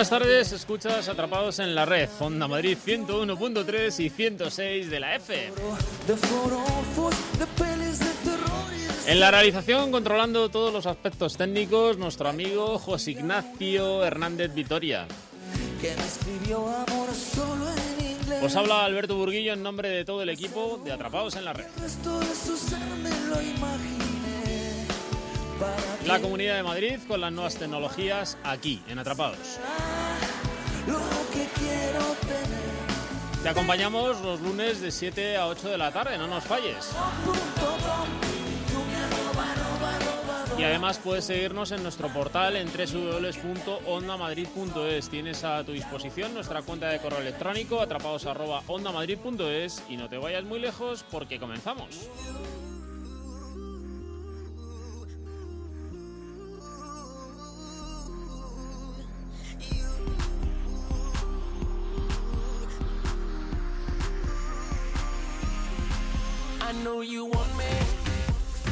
Buenas tardes, escuchas Atrapados en la Red, Onda Madrid 101.3 y 106 de la F. En la realización, controlando todos los aspectos técnicos, nuestro amigo José Ignacio Hernández Vitoria. Os habla Alberto Burguillo en nombre de todo el equipo de Atrapados en la Red. La Comunidad de Madrid con las nuevas tecnologías aquí, en Atrapados. Te acompañamos los lunes de 7 a 8 de la tarde, no nos falles. Y además puedes seguirnos en nuestro portal en www.ondamadrid.es. Tienes a tu disposición nuestra cuenta de correo electrónico atrapados@ondamadrid.es y no te vayas muy lejos porque comenzamos. I know you want me.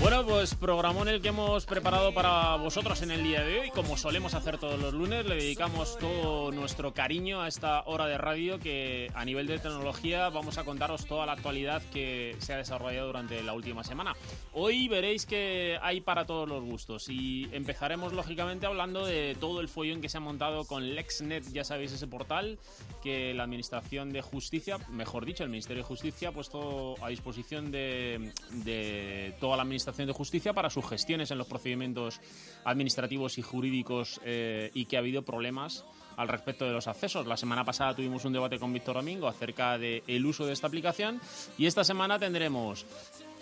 Bueno, pues programón el que hemos preparado para vosotros en el día de hoy. Como solemos hacer todos los lunes, le dedicamos todo nuestro cariño a esta hora de radio que a nivel de tecnología vamos a contaros toda la actualidad que se ha desarrollado durante la última semana. Hoy veréis que hay para todos los gustos y empezaremos lógicamente hablando de todo el follón que se ha montado con LexNet, ya sabéis ese portal que la Administración de Justicia, mejor dicho, el Ministerio de Justicia ha puesto a disposición de, de toda la Administración de Justicia para sus gestiones en los procedimientos administrativos y jurídicos eh, y que ha habido problemas al respecto de los accesos. La semana pasada tuvimos un debate con Víctor Domingo acerca del el uso de esta aplicación y esta semana tendremos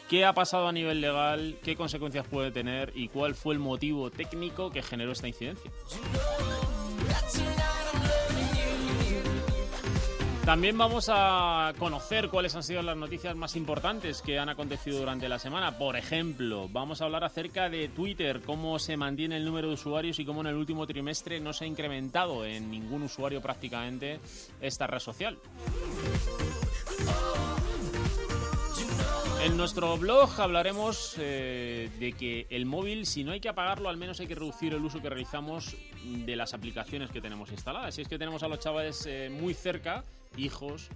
qué ha pasado a nivel legal, qué consecuencias puede tener y cuál fue el motivo técnico que generó esta incidencia. También vamos a conocer cuáles han sido las noticias más importantes que han acontecido durante la semana. Por ejemplo, vamos a hablar acerca de Twitter, cómo se mantiene el número de usuarios y cómo en el último trimestre no se ha incrementado en ningún usuario prácticamente esta red social. En nuestro blog hablaremos eh, de que el móvil, si no hay que apagarlo, al menos hay que reducir el uso que realizamos de las aplicaciones que tenemos instaladas. Si es que tenemos a los chavales eh, muy cerca, hijos,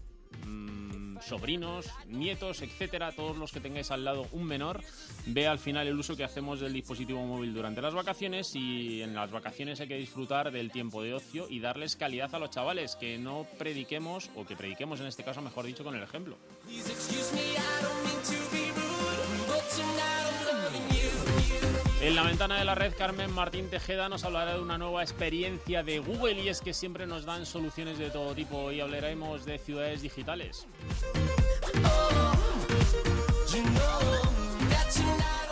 mm, sobrinos, nietos, etcétera, todos los que tengáis al lado un menor, ve al final el uso que hacemos del dispositivo móvil durante las vacaciones y en las vacaciones hay que disfrutar del tiempo de ocio y darles calidad a los chavales, que no prediquemos, o que prediquemos en este caso, mejor dicho, con el ejemplo. En la ventana de la red, Carmen Martín Tejeda nos hablará de una nueva experiencia de Google y es que siempre nos dan soluciones de todo tipo y hablaremos de ciudades digitales.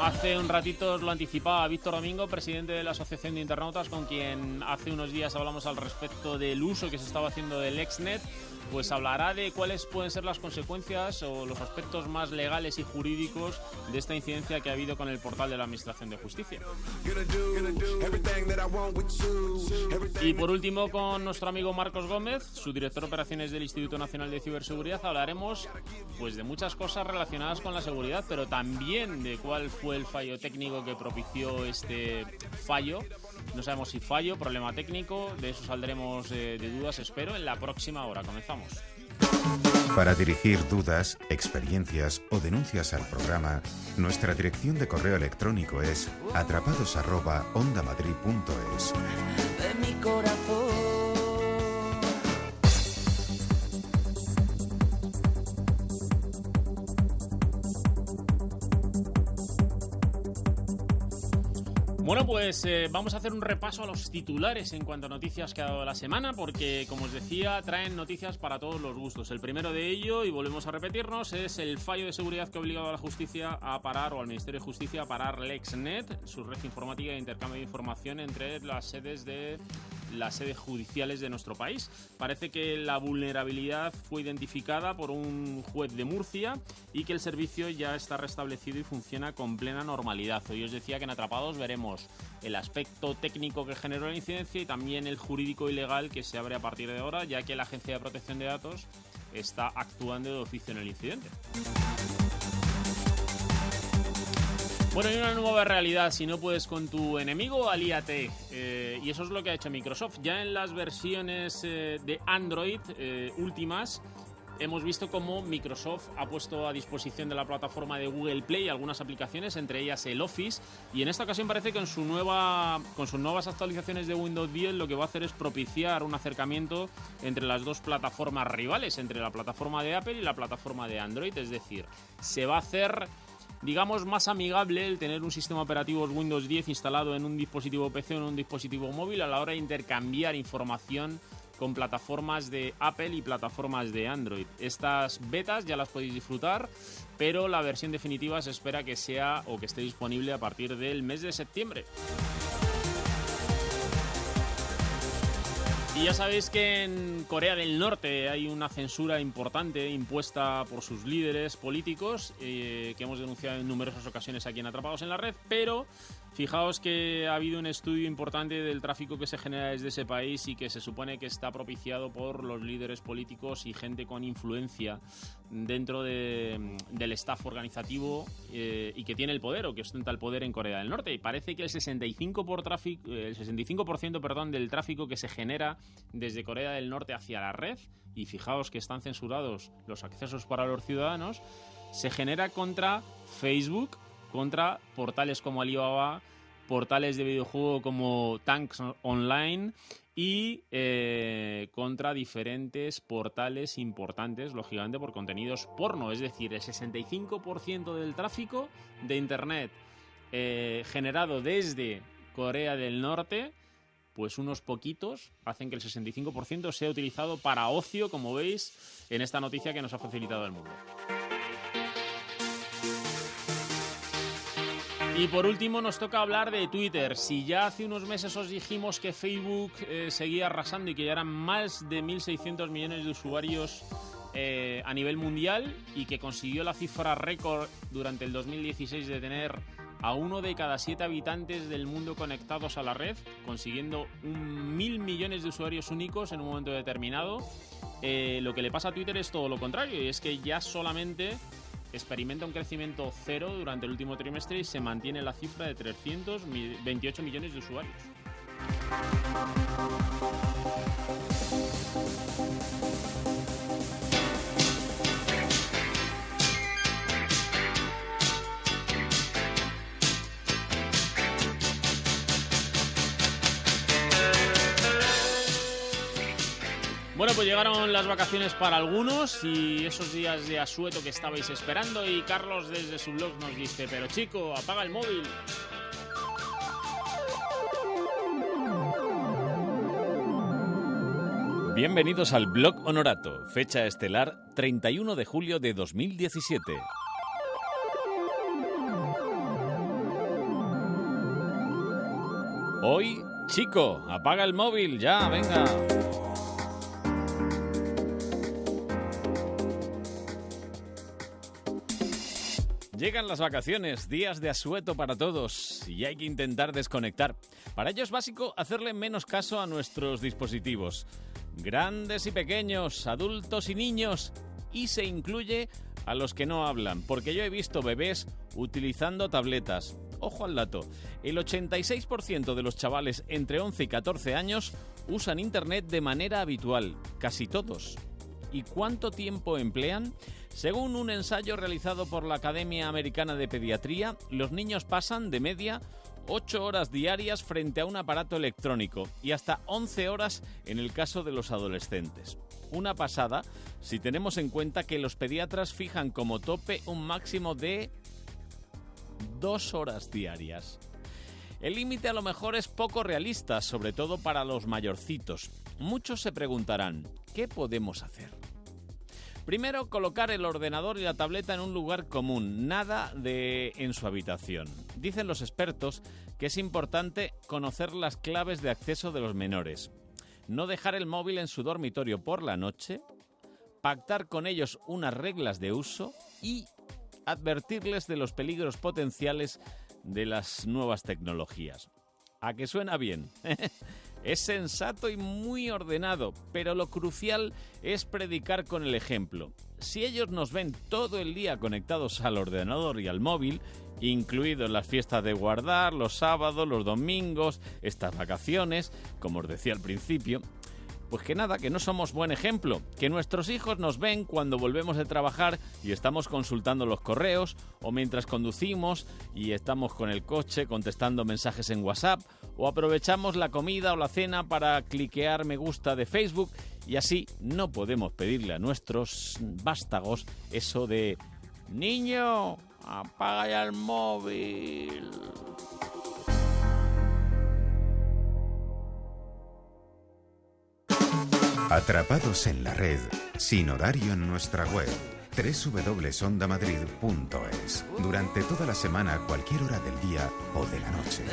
Hace un ratito os lo anticipaba Víctor Domingo, presidente de la Asociación de Internautas, con quien hace unos días hablamos al respecto del uso que se estaba haciendo del Exnet. Pues hablará de cuáles pueden ser las consecuencias o los aspectos más legales y jurídicos de esta incidencia que ha habido con el portal de la Administración de Justicia. Y por último, con nuestro amigo Marcos Gómez, su director de operaciones del Instituto Nacional de Ciberseguridad, hablaremos pues de muchas cosas relacionadas con la seguridad, pero también de cuál fue el fallo técnico que propició este fallo. No sabemos si fallo, problema técnico, de eso saldremos eh, de dudas, espero, en la próxima hora. Comenzamos. Para dirigir dudas, experiencias o denuncias al programa, nuestra dirección de correo electrónico es atrapados@ondamadrid.es. de mi corazón. Bueno, pues eh, vamos a hacer un repaso a los titulares en cuanto a noticias que ha dado la semana, porque como os decía, traen noticias para todos los gustos. El primero de ello, y volvemos a repetirnos, es el fallo de seguridad que ha obligado a la justicia a parar, o al Ministerio de Justicia a parar LexNet, su red informática de intercambio de información entre las sedes de las sedes judiciales de nuestro país. Parece que la vulnerabilidad fue identificada por un juez de Murcia y que el servicio ya está restablecido y funciona con plena normalidad. Hoy os decía que en Atrapados veremos el aspecto técnico que generó la incidencia y también el jurídico y legal que se abre a partir de ahora, ya que la Agencia de Protección de Datos está actuando de oficio en el incidente. Bueno, hay una nueva realidad. Si no puedes con tu enemigo, alíate. Eh, y eso es lo que ha hecho Microsoft. Ya en las versiones eh, de Android eh, últimas, hemos visto cómo Microsoft ha puesto a disposición de la plataforma de Google Play algunas aplicaciones, entre ellas el Office. Y en esta ocasión parece que en su nueva, con sus nuevas actualizaciones de Windows 10 lo que va a hacer es propiciar un acercamiento entre las dos plataformas rivales, entre la plataforma de Apple y la plataforma de Android. Es decir, se va a hacer digamos, más amigable el tener un sistema operativo Windows 10 instalado en un dispositivo PC o en un dispositivo móvil a la hora de intercambiar información con plataformas de Apple y plataformas de Android. Estas betas ya las podéis disfrutar, pero la versión definitiva se espera que sea o que esté disponible a partir del mes de septiembre. Y ya sabéis que en Corea del Norte hay una censura importante impuesta por sus líderes políticos, eh, que hemos denunciado en numerosas ocasiones aquí en Atrapados en la Red, pero Fijaos que ha habido un estudio importante del tráfico que se genera desde ese país y que se supone que está propiciado por los líderes políticos y gente con influencia dentro del staff organizativo eh, y que tiene el poder o que ostenta el poder en Corea del Norte. Y parece que el 65%, por tráfico, el 65 perdón, del tráfico que se genera desde Corea del Norte hacia la red, y fijaos que están censurados los accesos para los ciudadanos, se genera contra Facebook, contra portales como Alibaba, portales de videojuego como Tanks Online y eh, contra diferentes portales importantes, lógicamente por contenidos porno. Es decir, el 65% del tráfico de Internet eh, generado desde Corea del Norte, pues unos poquitos hacen que el 65% sea utilizado para ocio, como veis en esta noticia que nos ha facilitado el mundo. Y por último nos toca hablar de Twitter. Si ya hace unos meses os dijimos que Facebook eh, seguía arrasando y que ya eran más de 1.600 millones de usuarios eh, a nivel mundial y que consiguió la cifra récord durante el 2016 de tener a uno de cada siete habitantes del mundo conectados a la red, consiguiendo un mil millones de usuarios únicos en un momento determinado. Eh, lo que le pasa a Twitter es todo lo contrario, y es que ya solamente experimenta un crecimiento cero durante el último trimestre y se mantiene la cifra de 328 millones de usuarios. Bueno, pues llegaron las vacaciones para algunos y esos días de asueto que estabais esperando y Carlos desde su blog nos dice, pero chico, apaga el móvil. Bienvenidos al blog Honorato, fecha estelar 31 de julio de 2017. Hoy, chico, apaga el móvil, ya, venga. Llegan las vacaciones, días de asueto para todos y hay que intentar desconectar. Para ello es básico hacerle menos caso a nuestros dispositivos, grandes y pequeños, adultos y niños, y se incluye a los que no hablan, porque yo he visto bebés utilizando tabletas. Ojo al dato, el 86% de los chavales entre 11 y 14 años usan Internet de manera habitual, casi todos. ¿Y cuánto tiempo emplean? Según un ensayo realizado por la Academia Americana de Pediatría, los niños pasan de media 8 horas diarias frente a un aparato electrónico y hasta 11 horas en el caso de los adolescentes. Una pasada si tenemos en cuenta que los pediatras fijan como tope un máximo de 2 horas diarias. El límite a lo mejor es poco realista, sobre todo para los mayorcitos. Muchos se preguntarán, ¿qué podemos hacer? Primero, colocar el ordenador y la tableta en un lugar común, nada de en su habitación. Dicen los expertos que es importante conocer las claves de acceso de los menores. no dejar el móvil en su dormitorio por la noche, pactar con ellos unas reglas de uso y advertirles de los peligros potenciales de las nuevas tecnologías. ¿A que suena bien? es sensato y muy ordenado, pero lo crucial es predicar con el ejemplo. Si ellos nos ven todo el día conectados al ordenador y al móvil, incluidos las fiestas de guardar, los sábados, los domingos, estas vacaciones, como os decía al principio, pues que nada, que no somos buen ejemplo, que nuestros hijos nos ven cuando volvemos de trabajar y estamos consultando los correos o mientras conducimos y estamos con el coche contestando mensajes en WhatsApp o aprovechamos la comida o la cena para cliquear me gusta de Facebook y así no podemos pedirle a nuestros vástagos eso de niño, apaga ya el móvil. Atrapados en la red, sin horario en nuestra web www.ondamadrid.es. Durante toda la semana, cualquier hora del día o de la noche.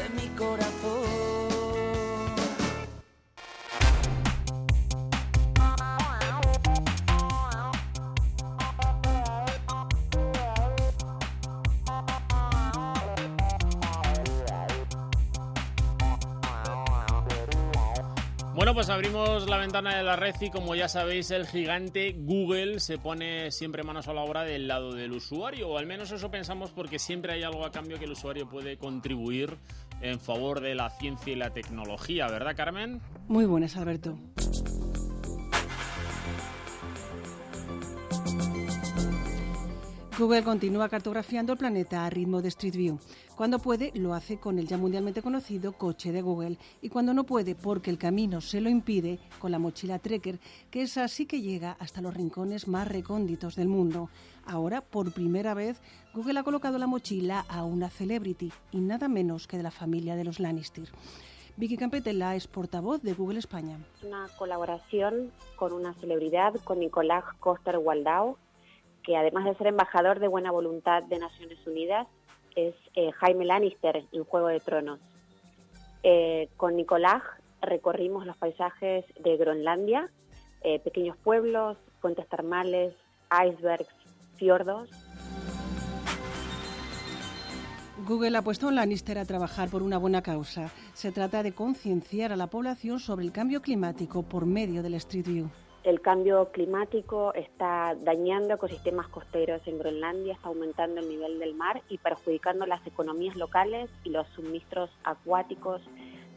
Abrimos la ventana de la red y como ya sabéis, el gigante Google se pone siempre manos a la obra del lado del usuario, o al menos eso pensamos porque siempre hay algo a cambio que el usuario puede contribuir en favor de la ciencia y la tecnología, ¿verdad, Carmen? Muy buenas, Alberto. Google continúa cartografiando el planeta a ritmo de Street View. Cuando puede, lo hace con el ya mundialmente conocido coche de Google. Y cuando no puede, porque el camino se lo impide, con la mochila Trekker, que es así que llega hasta los rincones más recónditos del mundo. Ahora, por primera vez, Google ha colocado la mochila a una celebrity, y nada menos que de la familia de los Lannister. Vicky Campetela es portavoz de Google España. una colaboración con una celebridad, con Nicolás Coster Waldau, que además de ser embajador de buena voluntad de Naciones Unidas, es eh, Jaime Lannister en Juego de Tronos. Eh, con Nicolás recorrimos los paisajes de Groenlandia, eh, pequeños pueblos, fuentes termales, icebergs, fiordos. Google ha puesto a Lannister a trabajar por una buena causa. Se trata de concienciar a la población sobre el cambio climático por medio del Street View. El cambio climático está dañando ecosistemas costeros en Groenlandia, está aumentando el nivel del mar y perjudicando las economías locales y los suministros acuáticos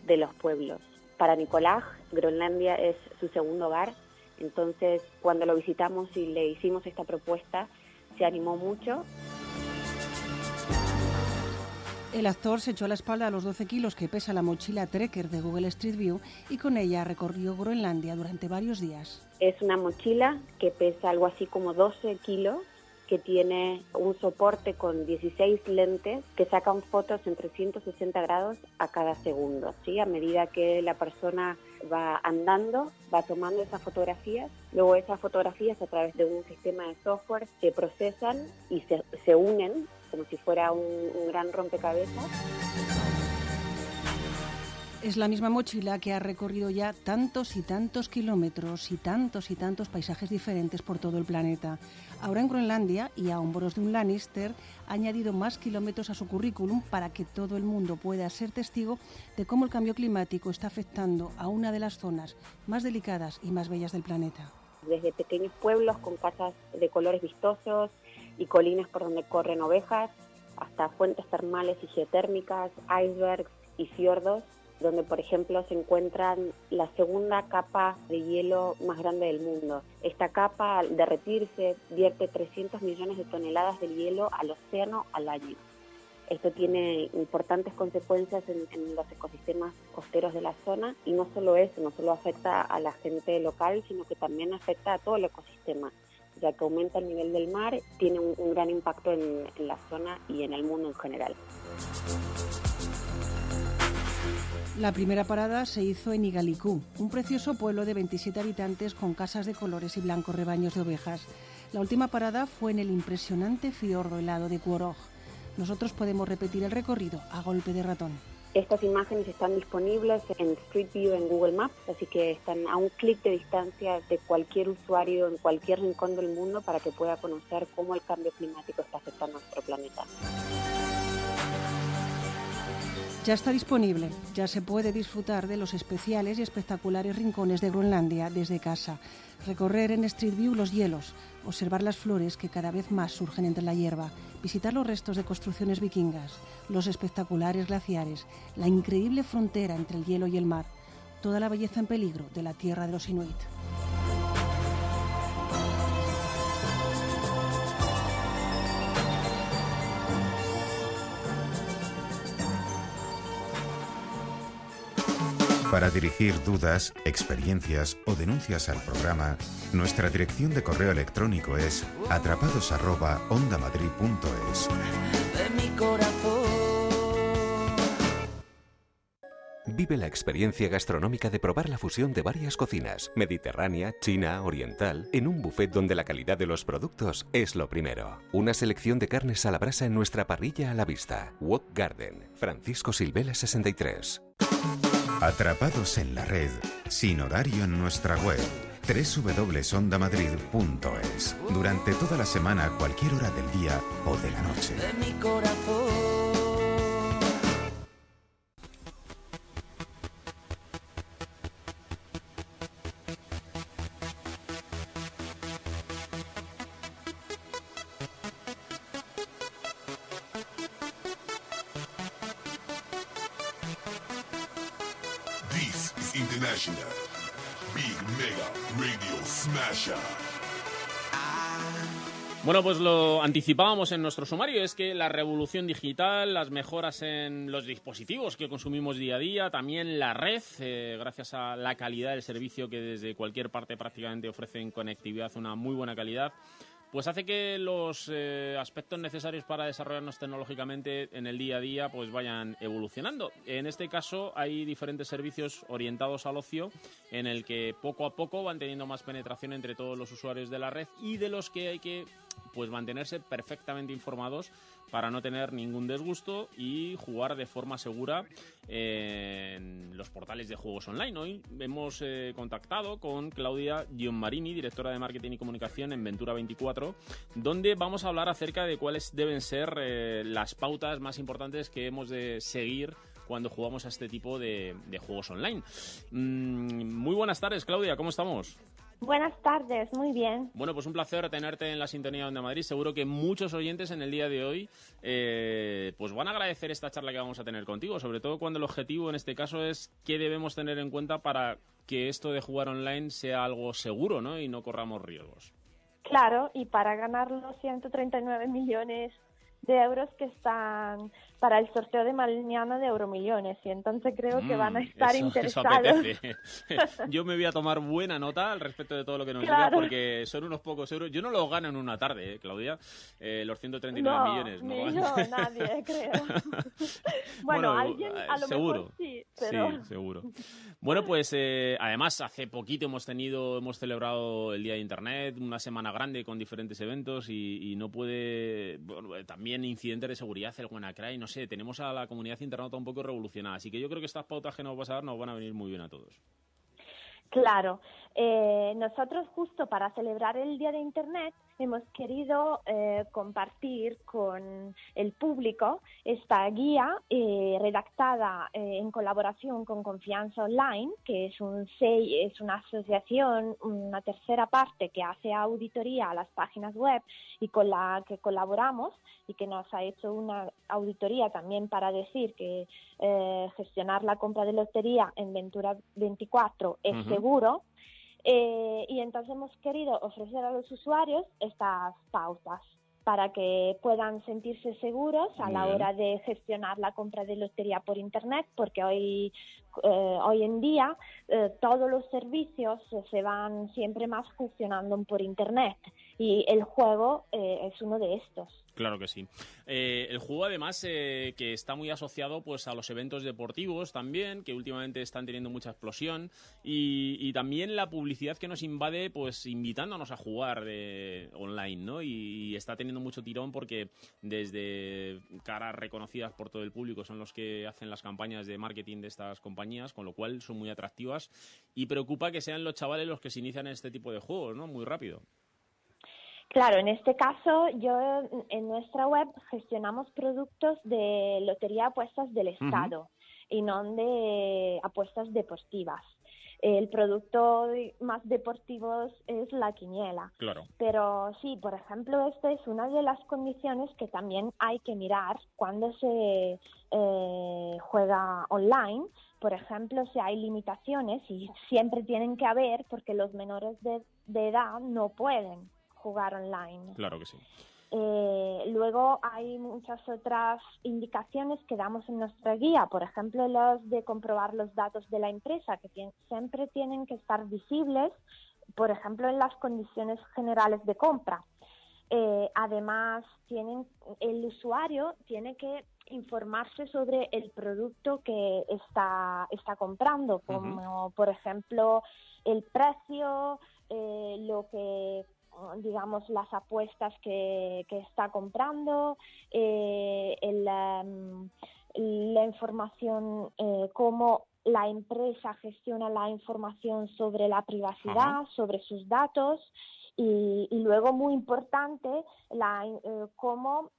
de los pueblos. Para Nicolás, Groenlandia es su segundo hogar, entonces cuando lo visitamos y le hicimos esta propuesta, se animó mucho El actor se echó a la espalda a los 12 kilos que pesa la mochila Trekker de Google Street View y con ella recorrió Groenlandia durante varios días. Es una mochila que pesa algo así como 12 kilos, que tiene un soporte con 16 lentes que sacan fotos en 360 grados a cada segundo. ¿sí? A medida que la persona va andando, va tomando esas fotografías. Luego esas fotografías a través de un sistema de software se procesan y se, se unen como si fuera un, un gran rompecabezas. Es la misma mochila que ha recorrido ya tantos y tantos kilómetros y tantos y tantos paisajes diferentes por todo el planeta. Ahora en Groenlandia y a hombros de un Lannister ha añadido más kilómetros a su currículum para que todo el mundo pueda ser testigo de cómo el cambio climático está afectando a una de las zonas más delicadas y más bellas del planeta. desde pequeños pueblos con casas de colores vistosos y colinas por donde corren ovejas, hasta fuentes termales y geotérmicas, icebergs y fiordos, donde por ejemplo se encuentran la segunda capa de hielo más grande del mundo. Esta capa al derretirse vierte 300 millones de toneladas de hielo al océano al año. Esto tiene importantes consecuencias en, en, los ecosistemas costeros de la zona y no solo eso, no solo afecta a la gente local, sino que también afecta a todo el ecosistema, ya que aumenta el nivel del mar, tiene un, gran impacto en, en la zona y en el mundo en general. La primera parada se hizo en Igalicú, un precioso pueblo de 27 habitantes con casas de colores y blancos rebaños de ovejas. La última parada fue en el impresionante fiordo helado de Cuorog. Nosotros podemos repetir el recorrido a golpe de ratón. Estas imágenes están disponibles en Street View en Google Maps, así que están a un clic de distancia de cualquier usuario en cualquier rincón del mundo para que pueda conocer cómo el cambio climático está afectando a nuestro planeta. Ya está disponible, ya se puede disfrutar de los especiales y espectaculares rincones de Groenlandia desde casa, recorrer en Street View los hielos, observar las flores que cada vez más surgen entre la hierba, visitar los restos de construcciones vikingas, los espectaculares glaciares, la increíble frontera entre el hielo y el mar, toda la belleza en peligro de la tierra de los Inuit. Para dirigir dudas, experiencias o denuncias al programa, nuestra dirección de correo electrónico es atrapados@ondamadrid.es. de mi corazón. Vive la experiencia gastronómica de probar la fusión de varias cocinas, mediterránea, china, oriental, en un buffet donde la calidad de los productos es lo primero. Una selección de carnes a la brasa en nuestra parrilla a la vista. Wok Garden, Francisco Silvela 63. Atrapados en la red, sin horario en nuestra web www.ondamadrid.es. Durante toda la semana, cualquier hora del día o de la noche. Bueno, pues lo anticipábamos en nuestro sumario, es que la revolución digital, las mejoras en los dispositivos que consumimos día a día, también la red, eh, gracias a la calidad del servicio que desde cualquier parte prácticamente ofrecen conectividad, una muy buena calidad, pues hace que los eh, aspectos necesarios para desarrollarnos tecnológicamente en el día a día pues vayan evolucionando. En este caso hay diferentes servicios orientados al ocio en el que poco a poco van teniendo más penetración entre todos los usuarios de la red y de los que hay que pues mantenerse perfectamente informados para no tener ningún desgusto y jugar de forma segura en los portales de juegos online. Hoy hemos eh, contactado con Claudia Gianmarini, directora de marketing y comunicación en Ventura 24, donde vamos a hablar acerca de cuáles deben ser eh, las pautas más importantes que hemos de seguir cuando jugamos a este tipo de, de juegos online. Mm, muy buenas tardes, Claudia, ¿cómo estamos? Buenas tardes, muy bien. Bueno, pues un placer tenerte en la sintonía de Onda Madrid. Seguro que muchos oyentes en el día de hoy eh, pues van a agradecer esta charla que vamos a tener contigo, sobre todo cuando el objetivo en este caso es qué debemos tener en cuenta para que esto de jugar online sea algo seguro ¿no? y no corramos riesgos. Claro, y para ganar los 139 millones de euros que están para el sorteo de mañana de Euromillones y entonces creo que van a Mm, estar eso- eso interesados. apetece. Yo me voy a tomar buena nota al respecto de todo lo que nos Claro. porque son unos pocos euros. Yo no los gano en una tarde, ¿eh, Claudia. Eh, los 139 no, millones. No, ni yo, nadie, creo. bueno, alguien eh, a lo seguro. mejor sí, pero Sí, seguro. Bueno, pues eh, además hace poquito hemos tenido, hemos celebrado el Día de Internet, una semana grande con diferentes eventos y, y no puede, bueno, eh, también incidentes de seguridad, el WannaCry, no sé, tenemos a la comunidad internauta un poco revolucionada, así que yo creo que estas pautas que nos vas a dar nos van a venir muy bien a todos. Claro, eh, nosotros justo para celebrar el Día de Internet hemos querido eh, compartir con el público esta guía eh, redactada eh, en colaboración con Confianza Online, que es, un es una asociación, una tercera parte que hace auditoría a las páginas web y con la que colaboramos y que nos ha hecho una auditoría también para decir que eh, gestionar la compra de lotería en Ventura 24 es seguro. Eh, y entonces hemos querido ofrecer a los usuarios estas pautas para que puedan sentirse seguros a Muy la bien. hora de gestionar la compra de lotería por Internet, porque hoy, eh, hoy en día eh, todos los servicios se van siempre más gestionando por Internet y el juego eh, es uno de estos. Claro que sí. Eh, el juego además eh, que está muy asociado pues a los eventos deportivos también, que últimamente están teniendo mucha explosión y, también la publicidad que nos invade pues invitándonos a jugar de, online, ¿no? Y, está teniendo mucho tirón porque desde caras reconocidas por todo el público son los que hacen las campañas de marketing de estas compañías, con lo cual son muy atractivas y preocupa que sean los chavales los que se inician en este tipo de juegos, ¿no? Muy rápido. Claro, en este caso, yo en nuestra web gestionamos productos de lotería apuestas del Estado y no de apuestas deportivas. El producto más deportivo es la quiniela. Claro. Pero sí, por ejemplo, esta es una de las condiciones que también hay que mirar cuando se eh, juega online. Por ejemplo, si hay limitaciones y siempre tienen que haber porque los menores de edad no pueden jugar online. Claro que sí. Eh, luego hay muchas otras indicaciones que damos en nuestra guía, por ejemplo, los de comprobar los datos de la empresa, que siempre tienen que estar visibles, por ejemplo, en las condiciones generales de compra. Eh, además, tienen, el usuario tiene que informarse sobre el producto que está, está comprando, como por ejemplo el precio, eh, lo que digamos, las apuestas que, está comprando, eh, em, la información, eh, cómo la empresa gestiona la información sobre la privacidad, sobre sus datos y, luego, muy importante, la, eh, cómo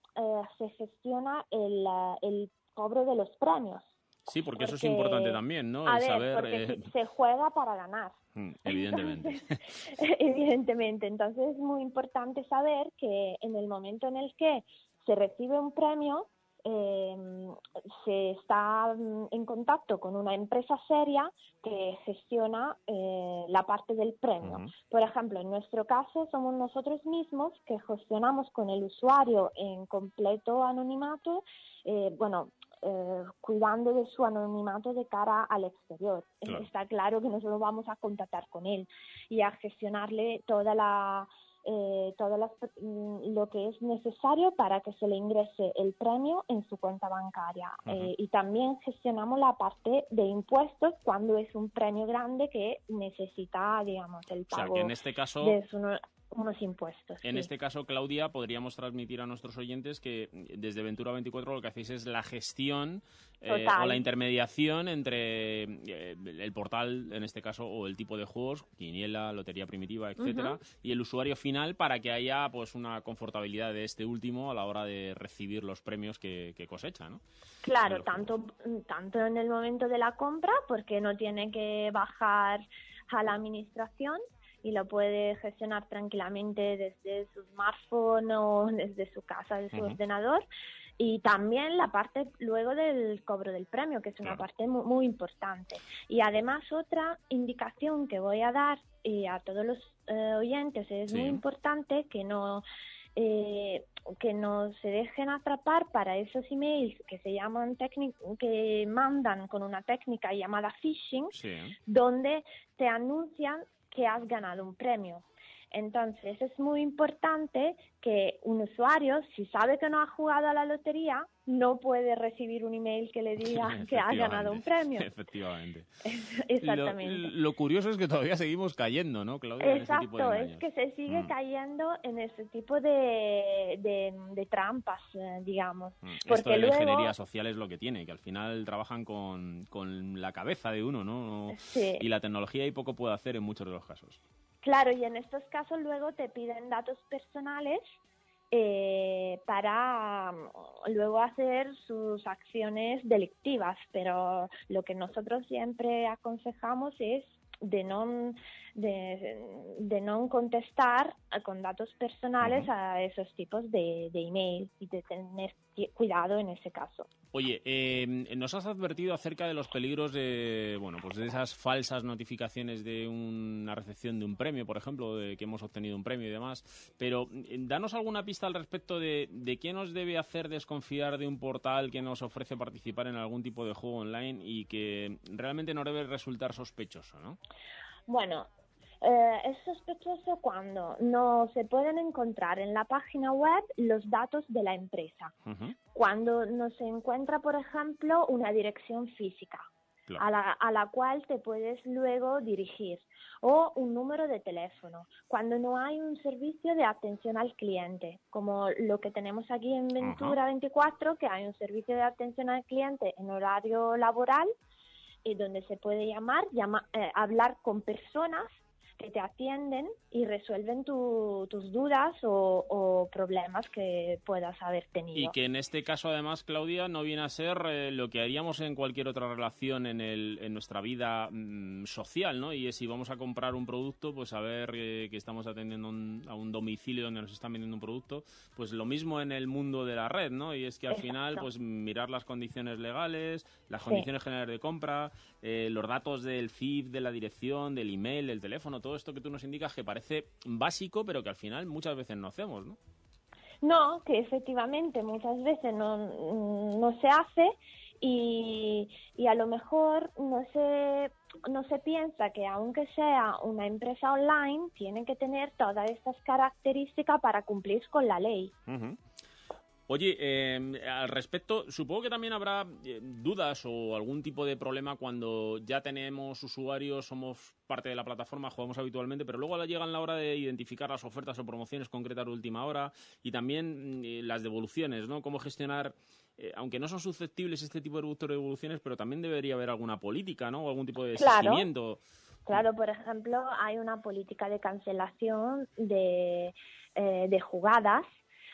se gestiona el, el cobro de los premios. Sí, porque, eso es importante también, ¿no? A ver, porque se juega para ganar. Evidentemente. evidentemente. Entonces es muy importante saber que en el momento en el que se recibe un premio, em, se está mm, en contacto con una empresa seria que gestiona eh, la parte del premio. Por ejemplo, en nuestro caso somos nosotros mismos que gestionamos con el usuario en completo anonimato, eh, bueno, eh, cuidando de su anonimato de cara al exterior. Está claro que nosotros vamos a contactar con él y a gestionarle toda la eh, todo mm, lo que es necesario para que se le ingrese el premio en su cuenta bancaria. Eh, y también gestionamos la parte de impuestos cuando es un premio grande que necesita, digamos, el pago en este caso, de su, unos impuestos. En este caso, Claudia, podríamos transmitir a nuestros oyentes que desde Ventura 24 lo que hacéis es la gestión eh, o la intermediación entre eh, el portal, en este caso, o el tipo de juegos, quiniela, lotería primitiva, etcétera, y el usuario final para que haya pues una confortabilidad de este último a la hora de recibir los premios que, cosecha, ¿no? Claro, tanto, tanto en el momento de la compra, porque no tiene que bajar a la administración, y lo puede gestionar tranquilamente desde su smartphone o desde su casa, desde su ordenador. Y también la parte luego del cobro del premio, que es una parte muy, importante. Y además otra indicación que voy a dar y a todos los eh, oyentes es muy importante que no eh, que no se dejen atrapar para esos emails que se llaman que mandan con una técnica llamada phishing, donde te anuncian que has ganado un premio. Entonces es muy importante que un usuario, si sabe que no ha jugado a la lotería, no puede recibir un email que le diga que ha ganado un premio. Efectivamente. Exactamente. Lo, curioso es que todavía seguimos cayendo, ¿no, Claudia? Exacto, es que se sigue mm. cayendo en ese tipo de, de, trampas, eh, digamos. Mm. Esto de la ingeniería social es lo que tiene, que al final trabajan con, con la cabeza de uno, ¿no? Sí. Y la tecnología y poco puede hacer en muchos de los casos. Claro, y en estos casos luego te piden datos personales eh, para mm, luego hacer sus acciones delictivas, pero lo que nosotros siempre aconsejamos es de no de, de no contestar con datos personales a esos tipos de, de email y de tener cuidado en ese caso. Oye, em, nos has advertido acerca de los peligros de, bueno, pues de esas falsas notificaciones de una recepción de un premio, por ejemplo, de que hemos obtenido un premio y demás. Pero em, danos alguna pista al respecto de, de qué nos debe hacer desconfiar de un portal que nos ofrece participar en algún tipo de juego online y que realmente no debe resultar sospechoso, ¿no? Bueno, Eh, es sospechoso cuando no se pueden encontrar en la página web los datos de la empresa. Cuando no se encuentra, por ejemplo, una dirección física. A, la, a la cual te puedes luego dirigir o un número de teléfono. Cuando no hay un servicio de atención al cliente, como lo que tenemos aquí en Ventura 24, que hay un servicio de atención al cliente en horario laboral y donde se puede llamar, eh, hablar con personas que te atienden y resuelven tus dudas o, problemas que puedas haber tenido. Y que en este caso, además, Claudia, no viene a ser eh, lo que haríamos en cualquier otra relación en, el, en nuestra vida mm, social, ¿no? Y es si vamos a comprar un producto, pues saber eh, que estamos atendiendo a un domicilio donde nos están vendiendo un producto, pues lo mismo en el mundo de la red, ¿no? Y es que al final, pues mirar las condiciones legales, las condiciones generales de compra, eh, los datos del CIF, de la dirección, del email, del teléfono, todo esto que tú nos indicas que parece básico, pero que al final muchas veces no hacemos, ¿no? No, que efectivamente muchas veces no, no se hace y, y, a lo mejor no se, no se piensa que aunque sea una empresa online, tiene que tener todas estas características para cumplir con la ley. Oye, em, al respecto, supongo que también habrá eh, dudas o algún tipo de problema cuando ya tenemos usuarios, somos parte de la plataforma, jugamos habitualmente, pero luego llegan la hora de identificar las ofertas o promociones concretas de última hora y también eh, las devoluciones, ¿no? Cómo gestionar, eh, aunque no son susceptibles este tipo de devoluciones, pero también debería haber alguna política, ¿no? O algún tipo de seguimiento. Claro, por ejemplo, hay una política de cancelación de, de jugadas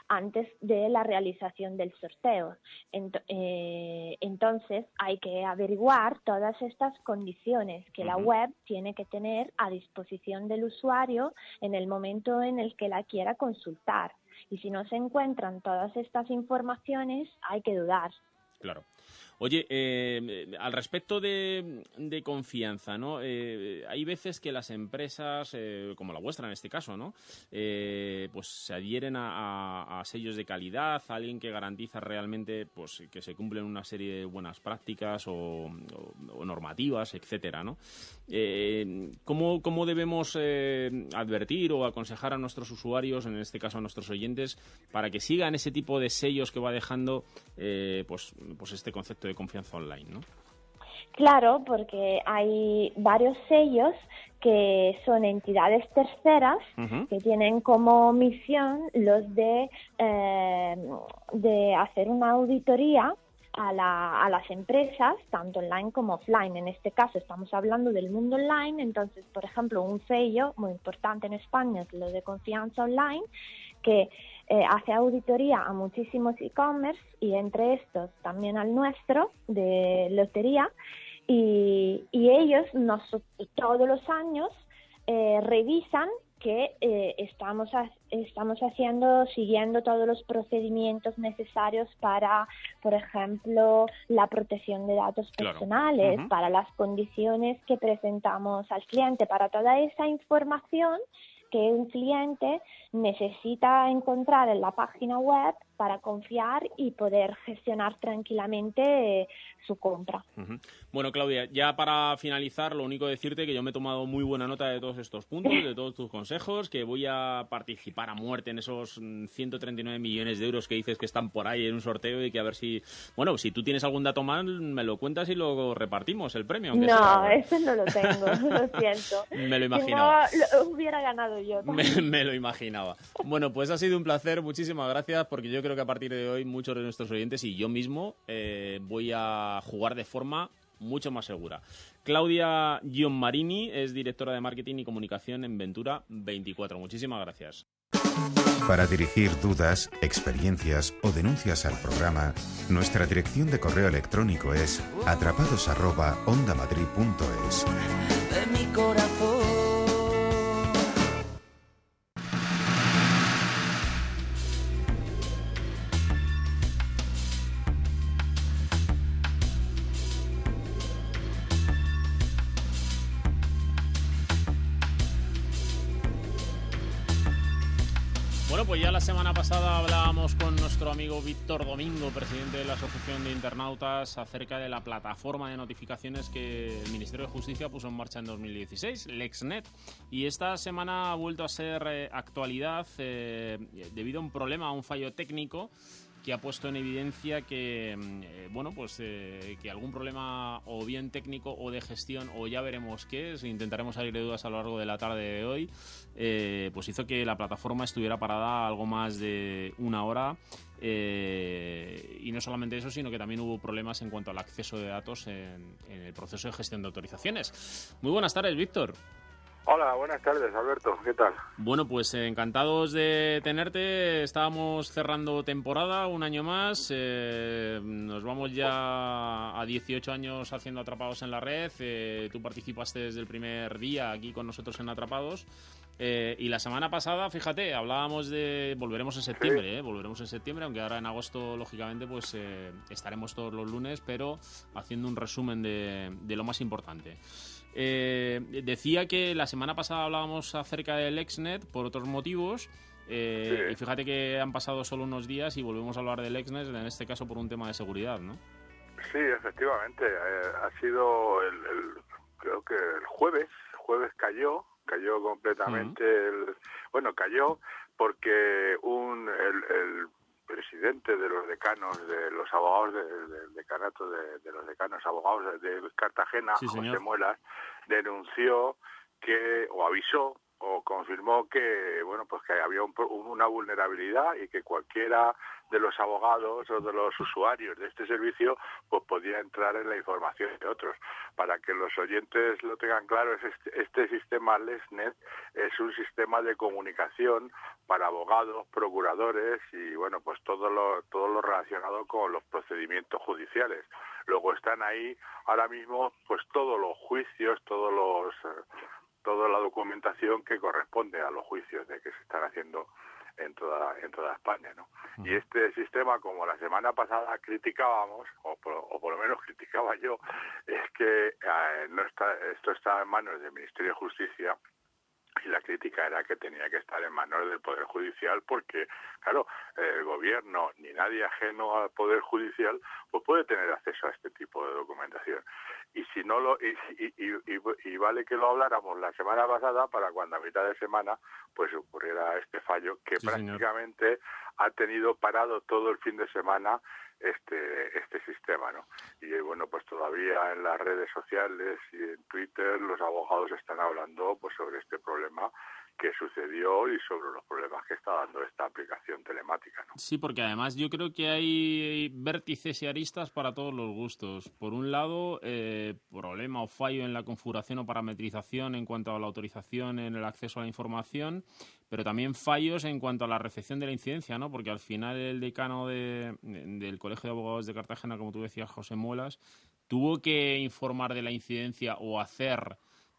antes de la realización del sorteo. Eh, entonces hay que averiguar todas estas condiciones que la web tiene que tener a disposición del usuario en el momento en el que la quiera consultar. Y si no se encuentran todas estas informaciones, hay que dudar. Claro. Oye, eh, al respecto de, confianza, ¿no? Eh, hay veces que las empresas, eh, como la vuestra en este caso, ¿no? pues se adhieren a, sellos de calidad, a alguien que garantiza realmente pues, que se cumplen una serie de buenas prácticas o, normativas, etcétera, ¿no? ¿cómo, ¿Cómo debemos advertir o aconsejar a nuestros usuarios, en este caso a nuestros oyentes, para que sigan ese tipo de sellos que va dejando pues, pues este concepto de confianza online, ¿no? Claro, porque hay varios sellos que son entidades terceras que tienen como misión los de, eh, de hacer una auditoría a, la, a, las empresas, tanto online como offline. En este caso estamos hablando del mundo online, entonces, por ejemplo, un sello muy importante en España es lo de confianza online, que eh, hace auditoría a muchísimos e-commerce y entre estos también al nuestro de lotería. Y, ellos nos, todos los años eh, revisan que eh, estamos, estamos haciendo, siguiendo todos los procedimientos necesarios para, por ejemplo, la protección de datos personales, para las condiciones que presentamos al cliente, para toda esa información que un cliente necesita encontrar en la página web para confiar y poder gestionar tranquilamente su compra. Bueno, Claudia, ya para finalizar, lo único decirte que yo me he tomado muy buena nota de todos estos puntos, de todos tus consejos, que voy a participar a muerte en esos 139 millones de euros que dices que están por ahí en un sorteo y que a ver si, bueno, si tú tienes algún dato más, me lo cuentas y lo repartimos el premio. no, ese no lo tengo, lo siento. me lo imaginaba. lo hubiera ganado yo. Me, me lo imaginaba. Bueno, pues ha sido un placer, muchísimas gracias, porque yo creo que a partir de hoy muchos de nuestros oyentes y yo mismo eh, voy a jugar de forma mucho más segura. Claudia Gianmarini es directora de marketing y comunicación en Ventura 24. Muchísimas gracias. Para dirigir dudas, experiencias o denuncias al programa, nuestra dirección de correo electrónico es atrapados@ondamadrid.es. amigo Víctor Domingo, presidente de la Asociación de Internautas, acerca de la plataforma de notificaciones que el Ministerio de Justicia puso en marcha en 2016, LexNet. Y esta semana ha vuelto a ser eh, actualidad eh, debido a un problema, a un fallo técnico que ha puesto en evidencia que, mm, eh, bueno, pues eh, que algún problema o bien técnico o de gestión o ya veremos qué es, intentaremos salir de dudas a lo largo de la tarde de hoy, eh, pues hizo que la plataforma estuviera parada algo más de una hora. Y no solamente eso, sino que también hubo problemas en cuanto al acceso de datos en, en el proceso de gestión de autorizaciones. Muy buenas tardes, Víctor. Hola, buenas tardes, Alberto. ¿Qué tal? Bueno, pues eh, encantados de tenerte. Estábamos cerrando temporada, un año más. Eh, nos vamos ya a 18 años haciendo Atrapados en la red. Eh, tú participaste desde el primer día aquí con nosotros en Atrapados. y la semana pasada, fíjate, hablábamos de volveremos en septiembre, volveremos en septiembre, aunque ahora en agosto lógicamente pues estaremos todos los lunes, pero haciendo un resumen de, de lo más importante. Eh, decía que la semana pasada hablábamos acerca del Exnet por otros motivos. Eh, y fíjate que han pasado solo unos días y volvemos a hablar del Exnet, en este caso por un tema de seguridad, ¿no? Sí, efectivamente. Eh, ha sido el, creo que el jueves, jueves cayó, cayó completamente. el, bueno, cayó porque un el presidente de los decanos, de los abogados del decanato de, los decanos abogados de, Cartagena, José Muelas, denunció que, o avisó, o confirmó que, bueno, pues que había una vulnerabilidad y que cualquiera de los abogados o de los usuarios de este servicio pues podía entrar en la información de otros. Para que los oyentes lo tengan claro, este, este, sistema LESNET es un sistema de comunicación para abogados, procuradores y bueno, pues todo lo, todo lo relacionado con los procedimientos judiciales. Luego están ahí ahora mismo pues todos los juicios, todos los toda la documentación que corresponde a los juicios de que se están haciendo en toda en toda España, ¿no? Y este sistema, como la semana pasada criticábamos, o por, lo menos criticaba yo, es que eh, no está, esto está en manos del Ministerio de Justicia y la crítica era que tenía que estar en manos del Poder Judicial porque, claro, el gobierno ni nadie ajeno al Poder Judicial pues puede tener acceso a este tipo de documentación. Y si no lo y, y, vale que lo habláramos la semana pasada para cuando a mitad de semana pues ocurriera este fallo que prácticamente ha tenido parado todo el fin de semana este este sistema, ¿no? Y bueno, pues todavía en las redes sociales y en Twitter los abogados están hablando pues sobre este problema que sucedió y sobre los problemas que está dando esta aplicación telemática. ¿no? Sí, porque además yo creo que hay vértices y aristas para todos los gustos. Por un lado, eh, problema o fallo en la configuración o parametrización en cuanto a la autorización en el acceso a la información, pero también fallos en cuanto a la recepción de la incidencia, ¿no? porque al final el decano de, del Colegio de Abogados de Cartagena, como tú decías, José Muelas, tuvo que informar de la incidencia o hacer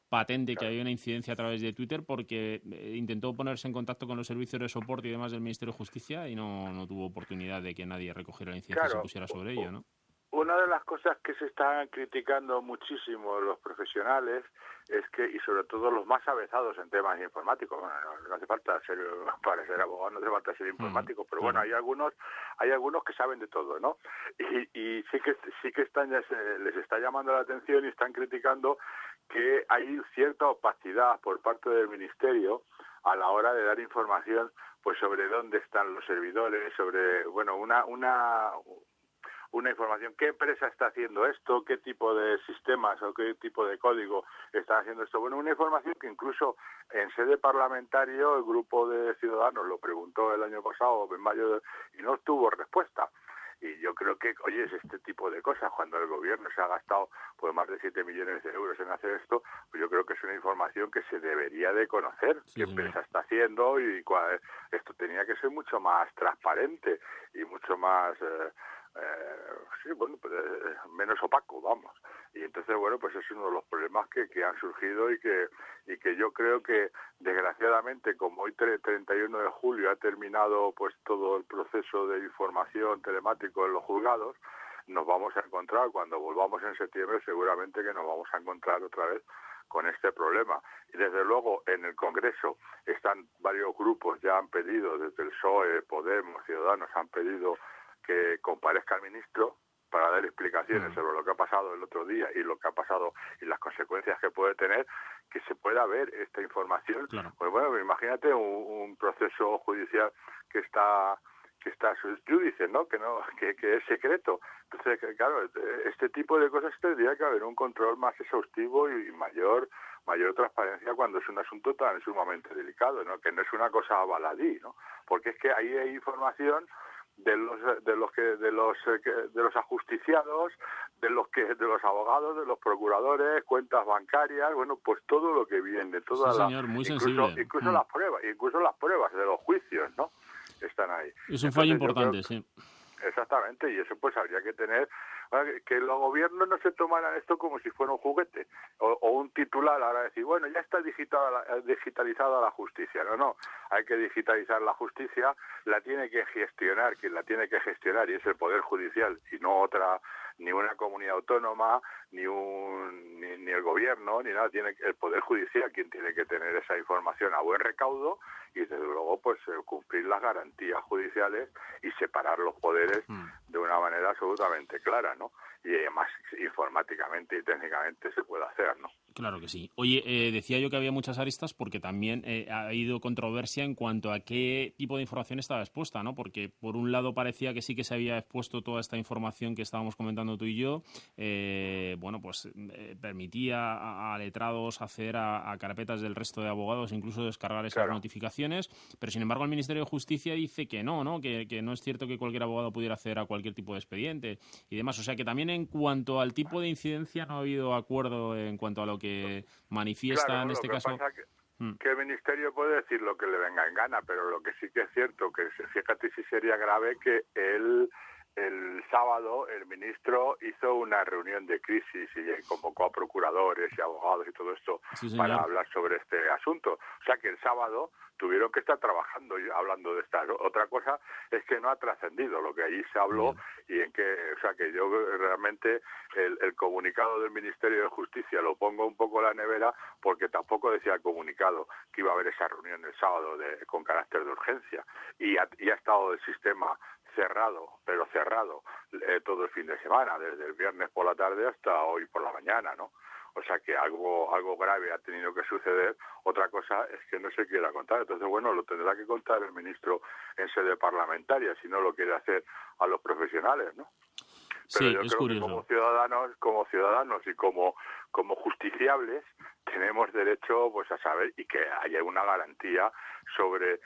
patente que había una incidencia a través de Twitter porque eh, intentó ponerse en contacto con los servicios de soporte y demás del Ministerio de Justicia y no, no tuvo oportunidad de que nadie recogiera la incidencia y se pusiera sobre ello, ¿no? Una de las cosas que se están criticando muchísimo los profesionales es que, y sobre todo los más avezados en temas informáticos, bueno, no, hace falta ser, para ser abogado no hace falta ser informático, pero bueno, hay algunos, hay algunos que saben de todo, ¿no? Y, y sí que sí que están les está llamando la atención y están criticando que hay cierta opacidad por parte del ministerio a la hora de dar información pues sobre dónde están los servidores, sobre bueno, una una una información, qué empresa está haciendo esto, qué tipo de sistemas o qué tipo de código está haciendo esto. Bueno, una información que incluso en sede parlamentario el grupo de ciudadanos lo preguntó el año pasado, en mayo, y no tuvo respuesta. Y yo creo que, oye, es este tipo de cosas. Cuando el gobierno se ha gastado pues más de 7 millones de euros en hacer esto, pues yo creo que es una información que se debería de conocer. qué empresa está haciendo y cuál, esto tenía que ser mucho más transparente y mucho más... Eh, eh, sí, bueno, pues, eh, menos opaco, vamos. Y entonces, bueno, pues es uno de los problemas que, que han surgido y que, y que yo creo que, desgraciadamente, como hoy 31 de julio ha terminado pues todo el proceso de información telemático en los juzgados, nos vamos a encontrar cuando volvamos en septiembre, seguramente que nos vamos a encontrar otra vez con este problema. Y desde luego en el Congreso están varios grupos, ya han pedido, desde el PSOE, Podemos, Ciudadanos, han pedido que comparezca el ministro para dar explicaciones sobre lo que ha pasado el otro día y lo que ha pasado y las consecuencias que puede tener, que se pueda ver esta información. Pues bueno, imagínate un, proceso judicial que está que está judice, ¿no? Que no que, que es secreto. Entonces, claro, este tipo de cosas tendría que haber un control más exhaustivo y mayor mayor transparencia cuando es un asunto tan sumamente delicado, ¿no? Que no es una cosa baladí, ¿no? Porque es que ahí hay información de los de los que de los eh, de los ajusticiados de los que de los abogados de los procuradores cuentas bancarias bueno pues todo lo que viene toda sí, señor, muy incluso, incluso Mm. las pruebas incluso las pruebas de los juicios no están ahí Es un fallo Entonces, importante, creo- sí. Exactamente, y eso pues habría que tener que- que los gobiernos no se tomaran esto como si fuera un juguete o, o un titular ahora decir, bueno, ya está digital, eh, digitalizada la justicia. No, no, hay que digitalizar la justicia, la tiene que gestionar quien la tiene que gestionar y es el Poder Judicial y no otra, ni una comunidad autónoma, ni un ni, el gobierno, ni nada, tiene el Poder Judicial quien tiene que tener esa información a buen recaudo y desde luego pues eh, cumplir las garantías judiciales y separar los poderes de una manera absolutamente clara, ¿no? Y además informáticamente y técnicamente se puede hacer, ¿no? Claro que sí. Oye, eh, decía yo que había muchas aristas porque también eh, ha habido controversia en cuanto a qué tipo de información estaba expuesta, ¿no? Porque por un lado parecía que sí que se había expuesto toda esta información que estábamos comentando tú y yo, eh, bueno, pues eh, permitía a, a letrados hacer a, a carpetas del resto de abogados, incluso descargar esas notificaciones, pero sin embargo el Ministerio de Justicia dice que no, ¿no? Que, que no es cierto que cualquier abogado pudiera acceder a cualquier tipo de expediente y demás. O sea que también en cuanto al tipo de incidencia no ha habido acuerdo en cuanto a lo que manifiesta Claro, en este caso. que- Mm. que el ministerio puede decir lo que le venga en gana, pero lo que sí que es cierto, que fíjate si sería grave que el, el sábado el ministro hizo una reunión de crisis y convocó a procuradores y abogados y todo esto Sí, para hablar sobre este asunto. O sea que el sábado tuvieron que estar trabajando y hablando de esta. Otra cosa es que no ha trascendido lo que allí se habló y en que, o sea que yo realmente el, el comunicado del Ministerio de Justicia lo pongo un poco en la nevera porque tampoco decía el comunicado que iba a haber esa reunión el sábado de, con carácter de urgencia y ha, y ha estado el sistema cerrado, pero cerrado eh, todo el fin de semana, desde el viernes por la tarde hasta hoy por la mañana, ¿no? O sea que algo algo grave ha tenido que suceder. Otra cosa es que no se quiera contar. Entonces, bueno, lo tendrá que contar el ministro en sede parlamentaria si no lo quiere hacer a los profesionales, ¿no? Pero Sí, yo es creo curioso. que como ciudadanos, como ciudadanos y como como justiciables tenemos derecho pues a saber y que haya una garantía sobre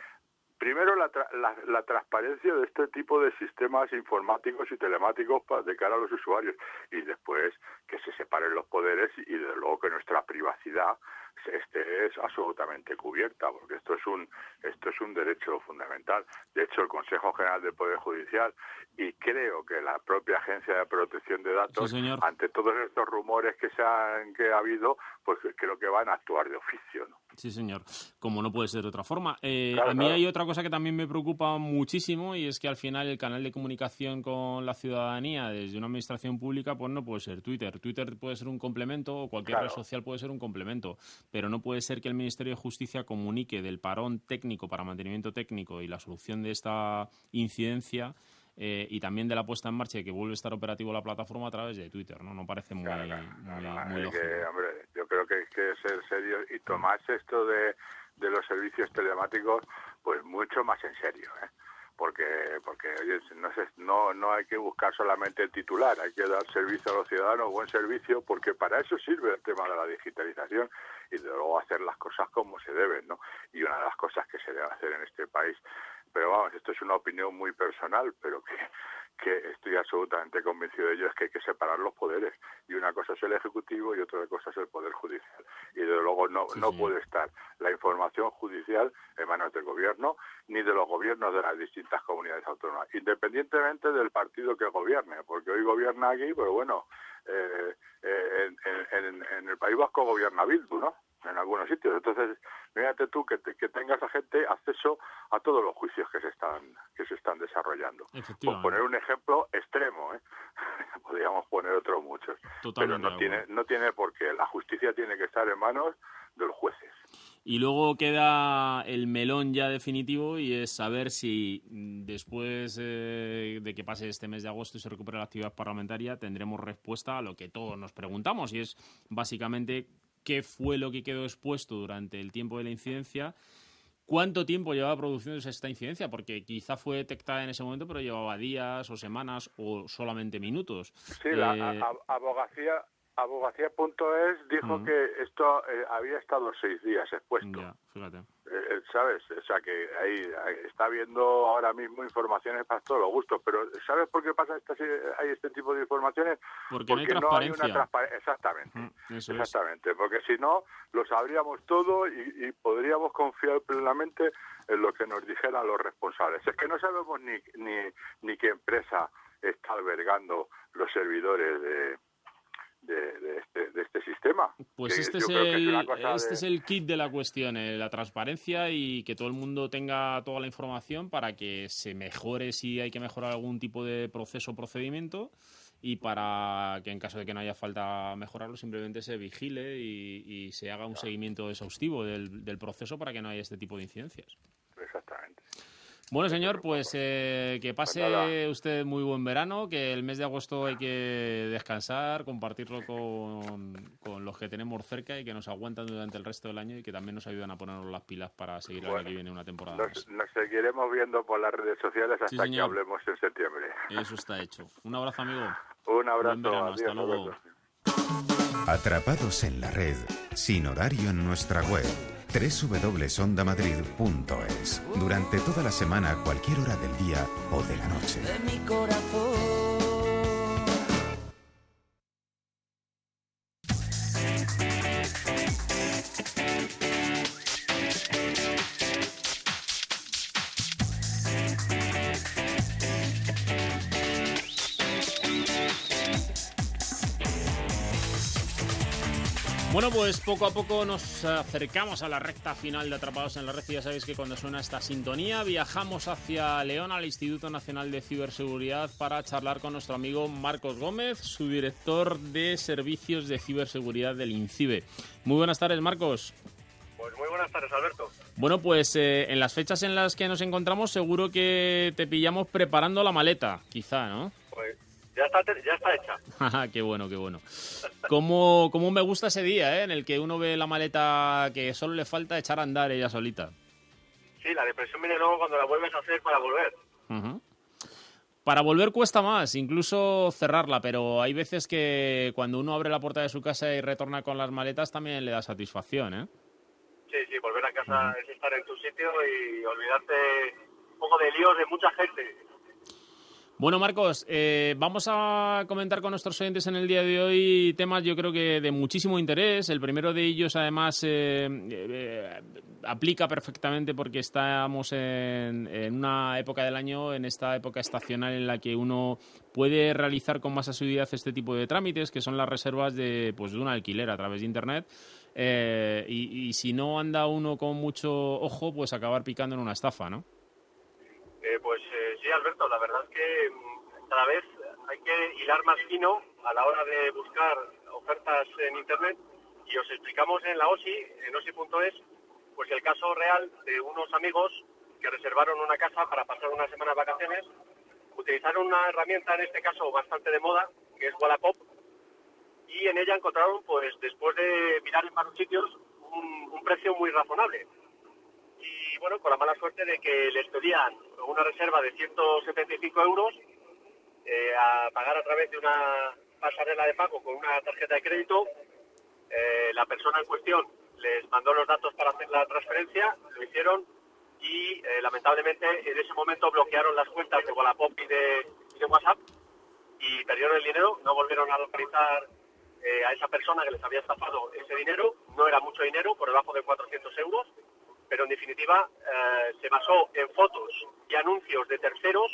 primero la, tra- la, la transparencia de este tipo de sistemas informáticos y telemáticos de cara a los usuarios. Y después que se separen los poderes y, desde luego que nuestra privacidad esté es absolutamente cubierta porque esto es un esto es un derecho fundamental. De hecho el Consejo General del Poder Judicial y creo que la propia Agencia de Protección de Datos Sí, ante todos estos rumores que se han que ha habido pues creo que van a actuar de oficio ¿no? Sí, señor. Como no puede ser de otra forma. Eh, Claro, a mí claro. hay otra cosa que también me preocupa muchísimo y es que al final el canal de comunicación con la ciudadanía desde una administración pública pues no puede ser Twitter. Twitter puede ser un complemento o cualquier Claro. red social puede ser un complemento, pero no puede ser que el Ministerio de Justicia comunique del parón técnico para mantenimiento técnico y la solución de esta incidencia eh, y también de la puesta en marcha y que vuelve a estar operativo la plataforma a través de Twitter, ¿no? No parece muy, muy, muy Así lógico. que, hombre, yo creo que hay que ser serio y tomarse esto de, de los servicios telemáticos pues mucho más en serio, ¿eh? Porque, porque oye, no, se- no, no hay que buscar solamente el titular, hay que dar servicio a los ciudadanos, buen servicio, porque para eso sirve el tema de la digitalización y de luego hacer las cosas como se deben, ¿no? Y una de las cosas que se debe hacer en este país, pero vamos, esto es una opinión muy personal, pero que, que estoy absolutamente convencido de ello, es que hay que separar los poderes. Y una cosa es el Ejecutivo y otra cosa es el Poder Judicial. Y desde luego no, no puede estar la información judicial en manos del Gobierno ni de los gobiernos de las distintas comunidades autónomas, independientemente del partido que gobierne, porque hoy gobierna aquí, pero bueno, eh, eh, en- en el País Vasco gobierna Bildu, ¿no? En algunos sitios. Entonces, fíjate tú que, que tenga esa gente acceso a todos los juicios que se están que se están desarrollando. Por poner un ejemplo extremo, ¿eh? podríamos poner otros muchos. Pero no tiene, no tiene por qué. La justicia tiene que estar en manos de los jueces. Y luego queda el melón ya definitivo y es saber si después eh, de que pase este mes de agosto y se recupere la actividad parlamentaria tendremos respuesta a lo que todos nos preguntamos y es básicamente qué fue lo que quedó expuesto durante el tiempo de la incidencia, cuánto tiempo llevaba produciéndose esta incidencia, porque quizá fue detectada en ese momento, pero llevaba días o semanas o solamente minutos. Sí, la Eh, abogacía abogacía.es dijo que esto eh, había estado seis días expuesto. Ya, fíjate. Eh, ¿Sabes? O sea que ahí, está habiendo ahora mismo informaciones para todos los gustos, pero ¿sabes por qué pasa estas, hay este tipo de informaciones? Porque no hay una transparencia. Exactamente. Mm, es. Exactamente, porque si no, lo sabríamos todo y, y podríamos confiar plenamente en lo que nos dijeran los responsables. Es que no sabemos ni, ni, ni qué empresa está albergando los servidores de, de, de este, de este sistema. Pues Que este, es el, este es el kit de la cuestión, eh, la transparencia y que todo el mundo tenga toda la información para que se mejore si hay que mejorar algún tipo de proceso o procedimiento y para que en caso de que no haya falta mejorarlo simplemente se vigile y, y se haga un seguimiento exhaustivo del, del proceso para que no haya este tipo de incidencias. Exactamente. Bueno, señor, pues eh, que pase Pues usted muy buen verano, que el mes de agosto hay que descansar, compartirlo con, con los que tenemos cerca y que nos aguantan durante el resto del año y que también nos ayudan a ponernos las pilas para seguir el año Bueno, que viene una temporada más. Nos, nos seguiremos viendo por las redes sociales hasta Sí, que hablemos en septiembre. Eso está hecho. Un abrazo, amigo. Un abrazo. Buen verano, adiós, hasta luego. Atrapados en la red, sin horario en nuestra web www.ondamadrid.es. Durante toda la semana, cualquier hora del día o de la noche. Bueno, pues poco a poco nos acercamos a la recta final de Atrapados en la Red. y Ya sabéis que cuando suena esta sintonía viajamos hacia León, al Instituto Nacional de Ciberseguridad, para charlar con nuestro amigo Marcos Gómez, su director de Servicios de Ciberseguridad del INCIBE. Muy buenas tardes, Marcos. Pues muy buenas tardes, Alberto. Bueno, pues eh, en las fechas en las que nos encontramos seguro que te pillamos preparando la maleta, quizá, ¿no? Ya está, ya está hecha. Ajá, qué bueno, qué bueno. ¿Cómo, cómo me gusta ese día, eh, en el que uno ve la maleta que solo le falta echar a andar ella solita? Sí, la depresión viene luego cuando la vuelves a hacer para volver. Ujú. Para volver cuesta más, incluso cerrarla, pero hay veces que cuando uno abre la puerta de su casa y retorna con las maletas también le da satisfacción, ¿eh? Sí, sí, volver a casa es estar en tu sitio y olvidarte un poco de líos de mucha gente. Bueno, Marcos, eh, vamos a comentar con nuestros oyentes en el día de hoy temas yo creo que de muchísimo interés. El primero de ellos, además, eh, eh, aplica perfectamente porque estamos en, en una época del año, en esta época estacional en la que uno puede realizar con más asiduidad este tipo de trámites, que son las reservas de, pues, de un alquiler a través de Internet. Eh, y, si no anda uno con mucho ojo, pues acabar picando en una estafa, ¿no? Eh, pues eh, sí, Alberto, la verdad es que mm, cada vez hay que hilar más fino a la hora de buscar ofertas en Internet. Y os explicamos en la OSI, en osi.es, pues el caso real de unos amigos que reservaron una casa para pasar una semana de vacaciones, utilizaron una herramienta, en este caso bastante de moda, que es Wallapop, y en ella encontraron, pues después de mirar en varios sitios, un, un precio muy razonable bueno, con la mala suerte de que les pedían una reserva de 175 euros eh, a pagar a través de una pasarela de pago con una tarjeta de crédito. Eh, la persona en cuestión les mandó los datos para hacer la transferencia, lo hicieron y eh, lamentablemente en ese momento bloquearon las cuentas de Wallapop y de, WhatsApp y perdieron el dinero, no volvieron a localizar a esa persona que les había estafado ese dinero, no era mucho dinero, por debajo de 400 euros, pero en definitiva eh, se basó en fotos y anuncios de terceros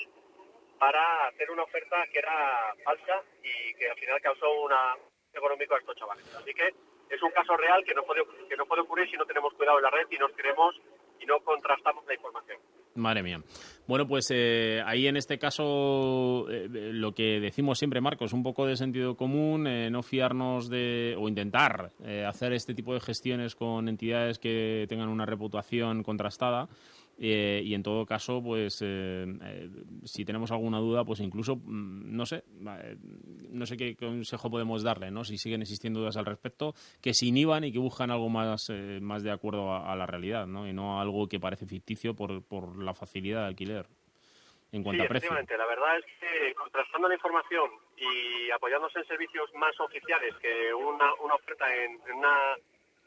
para hacer una oferta que era falsa y que al final causó una económico a estos chavales. Así que es un caso real que no puede que no puede ocurrir si no tenemos cuidado en la red y nos creemos y no contrastamos la información. Madre mía. Bueno, pues eh, ahí en este caso eh, lo que decimos siempre, Marcos, un poco de sentido común, eh, no fiarnos de o intentar hacer este tipo de gestiones con entidades que tengan una reputación contrastada eh, y en todo caso, pues eh, eh, si tenemos alguna duda, pues incluso, mm, no sé, no sé qué consejo podemos darle, ¿no? Si siguen existiendo dudas al respecto, que se inhiban y que buscan algo más, más de acuerdo a, la realidad, ¿no? Y no algo que parece ficticio por, por la facilidad de alquiler. En cuanto a precio. La verdad es que contrastando la información y apoyándose en servicios más oficiales que una, una oferta en, una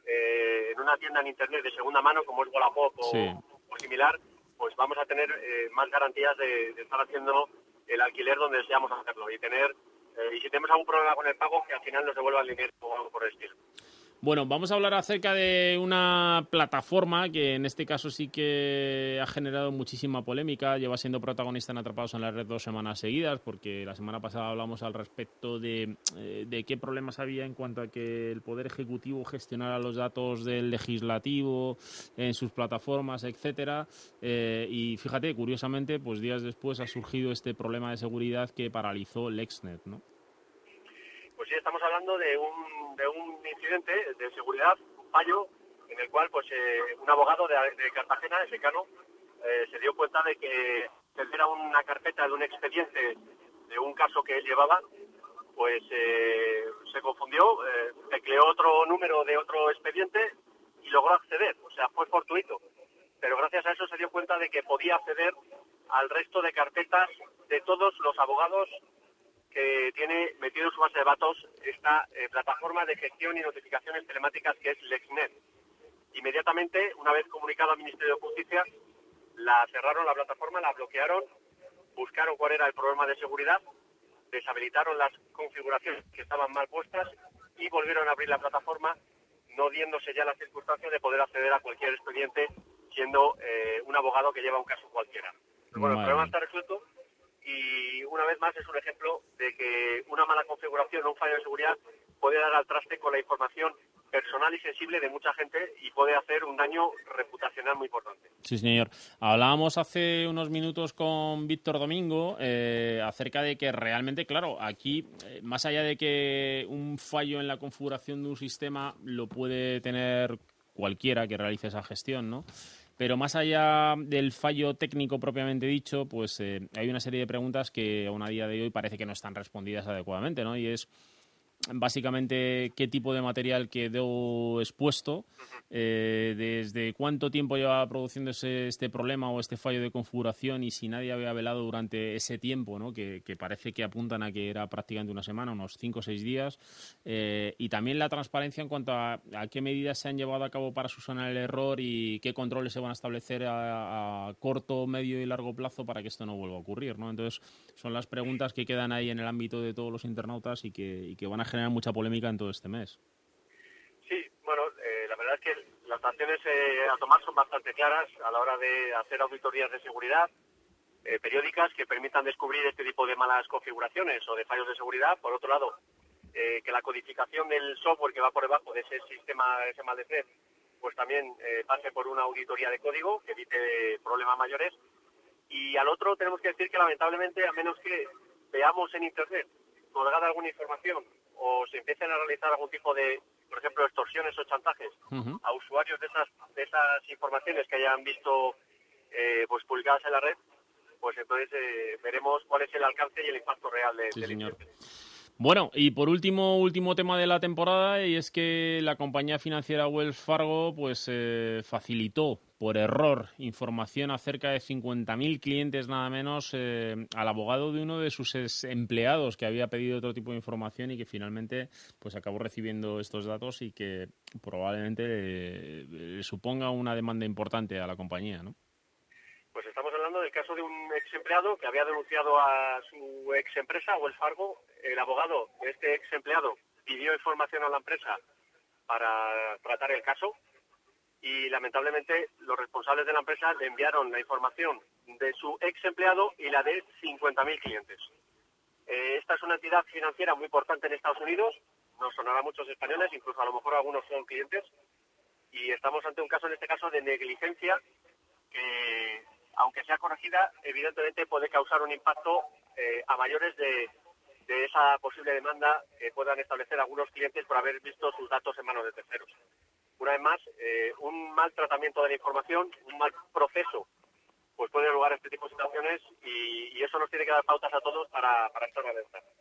en una tienda en internet de segunda mano como es Wallapop o, o similar, pues vamos a tener eh, más garantías de, estar haciendo el alquiler donde deseamos hacerlo y tener eh, y si tenemos algún problema con el pago que al final nos devuelva el dinero o algo por el estilo. Bueno, vamos a hablar acerca de una plataforma que en este caso sí que ha generado muchísima polémica. Lleva siendo protagonista en Atrapados en la Red dos semanas seguidas, porque la semana pasada hablamos al respecto de, eh, qué problemas había en cuanto a que el Poder Ejecutivo gestionara los datos del legislativo en sus plataformas, etcétera. Eh, y fíjate, curiosamente, pues días después ha surgido este problema de seguridad que paralizó LexNet, ¿no? Sí, estamos hablando de un de un incidente de seguridad, un fallo, en el cual pues eh, un abogado de, Cartagena, de Secano, eh, se dio cuenta de que era una carpeta de un expediente de un caso que él llevaba, pues eh, se confundió, tecleó otro número de otro expediente y logró acceder, o sea, fue fortuito. Pero gracias a eso se dio cuenta de que podía acceder al resto de carpetas de todos los abogados que tiene metido en su base de datos esta eh, plataforma de gestión y notificaciones telemáticas que es LexNet. Inmediatamente, una vez comunicado al Ministerio de Justicia, la cerraron la plataforma, la bloquearon, buscaron cuál era el problema de seguridad, deshabilitaron las configuraciones que estaban mal puestas y volvieron a abrir la plataforma, no diéndose ya la circunstancia de poder acceder a cualquier expediente siendo eh, un abogado que lleva un caso cualquiera. bueno, el problema está resuelto y una vez más es un ejemplo de que una mala configuración o un fallo de seguridad puede dar al traste con la información personal y sensible de mucha gente y puede hacer un daño reputacional muy importante. Sí, señor. Hablábamos hace unos minutos con Víctor Domingo eh, acerca de que realmente, claro, aquí, eh, más allá de que un fallo en la configuración de un sistema lo puede tener cualquiera que realice esa gestión, ¿no? Pero más allá del fallo técnico propiamente dicho, pues eh, hay una serie de preguntas que aún a día de hoy parece que no están respondidas adecuadamente, ¿no? Y es básicamente qué tipo de material quedó expuesto, eh, desde cuánto tiempo llevaba produciéndose este problema o este fallo de configuración y si nadie había velado durante ese tiempo, ¿no? que, parece que apuntan a que era prácticamente una semana, unos cinco o seis días, eh, y también la transparencia en cuanto a, qué medidas se han llevado a cabo para subsanar el error y qué controles se van a establecer a, corto, medio y largo plazo para que esto no vuelva a ocurrir. ¿no? Entonces, son las preguntas que quedan ahí en el ámbito de todos los internautas y que, que van a generar mucha polémica en todo este mes. Sí, bueno, eh, la verdad es que las acciones eh, a tomar son bastante claras a la hora de hacer auditorías de seguridad eh, periódicas que permitan descubrir este tipo de malas configuraciones o de fallos de seguridad. Por otro lado, que la codificación del software que va por debajo de ese sistema, ese mal de red, pues también pase por una auditoría de código que evite problemas mayores. Y al otro tenemos que decir que lamentablemente, a menos que veamos en Internet colgada alguna información o se empiecen a realizar algún tipo de, por ejemplo, extorsiones o chantajes a usuarios de esas, de esas informaciones que hayan visto eh, pues publicadas en la red, pues entonces eh, veremos cuál es el alcance y el impacto real de, sí, del Bueno, y por último, último tema de la temporada, y es que la compañía financiera Wells Fargo pues eh, facilitó por error información acerca de 50.000 clientes nada menos eh, al abogado de uno de sus empleados que había pedido otro tipo de información y que finalmente pues acabó recibiendo estos datos y que probablemente le, suponga una demanda importante a la compañía, ¿no? Pues estamos hablando del caso de un ex empleado que había denunciado a su ex empresa, Wells Fargo. El abogado de este ex empleado pidió información a la empresa para tratar el caso y lamentablemente los responsables de la empresa le enviaron la información de su ex empleado y la de 50.000 clientes. Eh, esta es una entidad financiera muy importante en Estados Unidos, nos sonará a muchos españoles, incluso a lo mejor algunos son clientes, y estamos ante un caso, en este caso, de negligencia que, aunque sea corregida, evidentemente puede causar un impacto eh, a mayores de, de esa posible demanda que puedan establecer algunos clientes por haber visto sus datos en manos de terceros. Una vez más, eh, un mal tratamiento de la información, un mal proceso pues puede dar lugar a este tipo de situaciones y, y, eso nos tiene que dar pautas a todos para, para estar.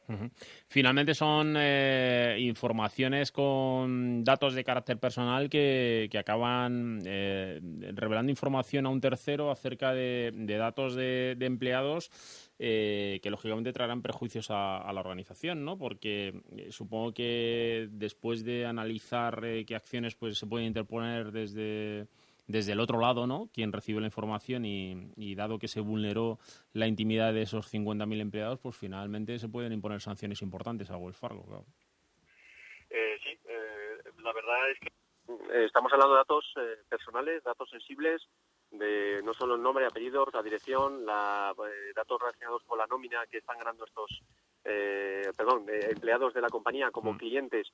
Uh Finalmente son eh, informaciones con datos de carácter personal que, que acaban eh, revelando información a un tercero acerca de, datos de, empleados eh, que lógicamente traerán prejuicios a, la organización, ¿no? Porque supongo que después de analizar qué acciones pues se pueden interponer desde desde el otro lado, ¿no? Quien recibe la información y, y dado que se vulneró la intimidad de esos 50.000 empleados, pues finalmente se pueden imponer sanciones importantes a Wells Fargo, claro. Eh, sí, eh, la verdad es que eh, estamos hablando de datos eh, personales, datos sensibles, de no solo el nombre, apellidos, la dirección, la, datos relacionados con la nómina que están ganando estos, eh, perdón, eh, empleados de la compañía como mm. clientes,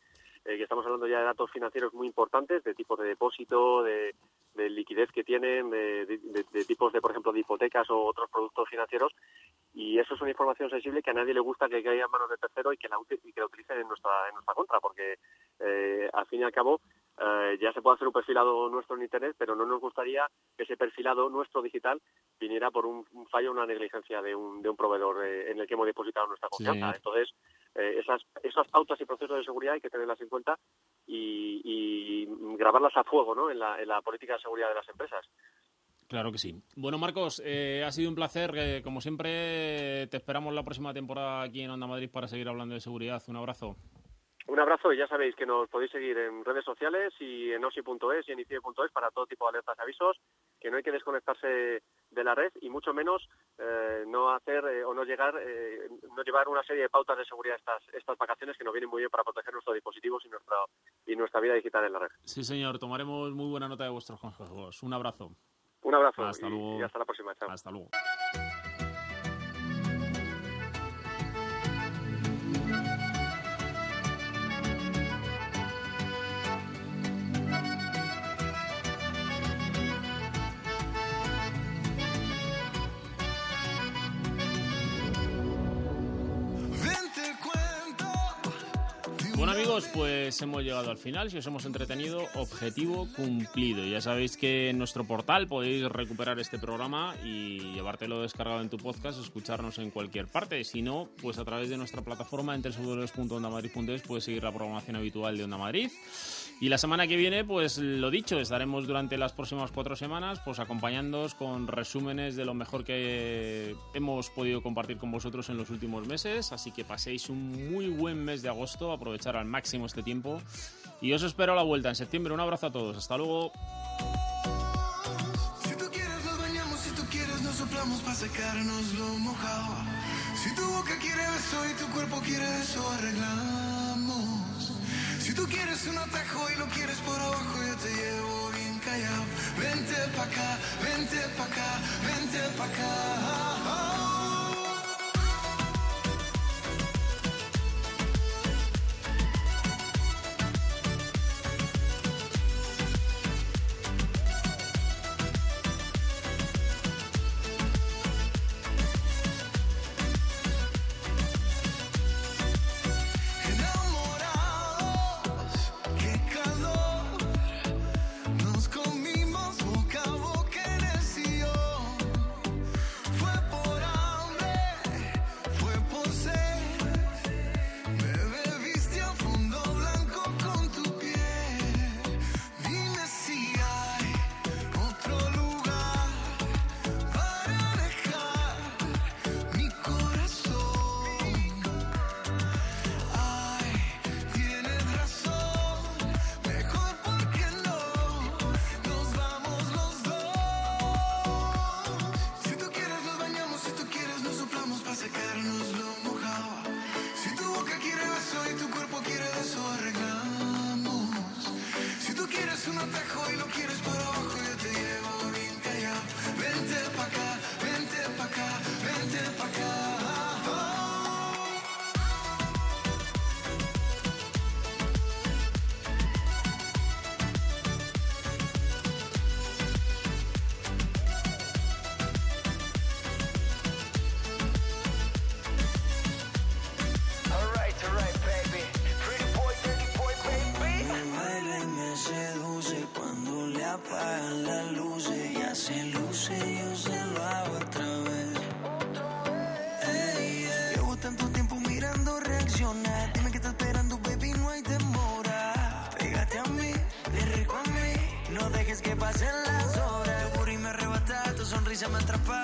eh, que estamos hablando ya de datos financieros muy importantes, de tipos de depósito, de, de liquidez que tienen, de, de, de, tipos de, por ejemplo, de hipotecas o otros productos financieros, y eso es una información sensible que a nadie le gusta que caiga en manos de tercero y que la, y que la utilicen en nuestra, en nuestra contra, porque eh, al fin y al cabo eh, ya se puede hacer un perfilado nuestro en Internet, pero no nos gustaría que ese perfilado nuestro digital viniera por un, un fallo o una negligencia de un, de un proveedor eh, en el que hemos depositado nuestra confianza. Sí. Entonces, eh, esas, esas pautas y procesos de seguridad hay que tenerlas en cuenta y, y grabarlas a fuego ¿no? en, la, en la política de seguridad de las empresas. Claro que sí. Bueno, Marcos, eh, ha sido un placer. Eh, como siempre, te esperamos la próxima temporada aquí en Onda Madrid para seguir hablando de seguridad. Un abrazo. Un abrazo y ya sabéis que nos podéis seguir en redes sociales y en osi.es y en icie.es para todo tipo de alertas y avisos, que no hay que desconectarse de la red y mucho menos eh, no hacer eh, o no llegar, eh, no llevar una serie de pautas de seguridad estas, estas vacaciones que nos vienen muy bien para proteger nuestros dispositivos y nuestra, y nuestra vida digital en la red. Sí, señor, tomaremos muy buena nota de vuestros consejos. Un abrazo. Un abrazo hasta y, luego. y hasta la próxima. Chao. Hasta luego. Amigos, pues hemos llegado al final. Si os hemos entretenido, objetivo cumplido. Ya sabéis que en nuestro portal podéis recuperar este programa y llevártelo descargado en tu podcast, escucharnos en cualquier parte. Si no, pues a través de nuestra plataforma en www.ondamadrid.es puedes seguir la programación habitual de Onda Madrid. Y la semana que viene, pues lo dicho, estaremos durante las próximas cuatro semanas pues acompañándoos con resúmenes de lo mejor que hemos podido compartir con vosotros en los últimos meses. Así que paséis un muy buen mes de agosto, aprovechar al máximo este tiempo. Y os espero a la vuelta en septiembre. Un abrazo a todos. Hasta luego. Si tú quieres nos bañamos, si tú quieres nos soplamos para secarnos lo mojado. Si tu boca quiere beso y tu cuerpo quiere eso, arreglamos. Tú quieres un atajo y lo quieres por abajo, yo te llevo bien callado. Vente pa' acá, vente pa' acá, vente pa' acá. Arrebata, tu sonrisa me atrapa.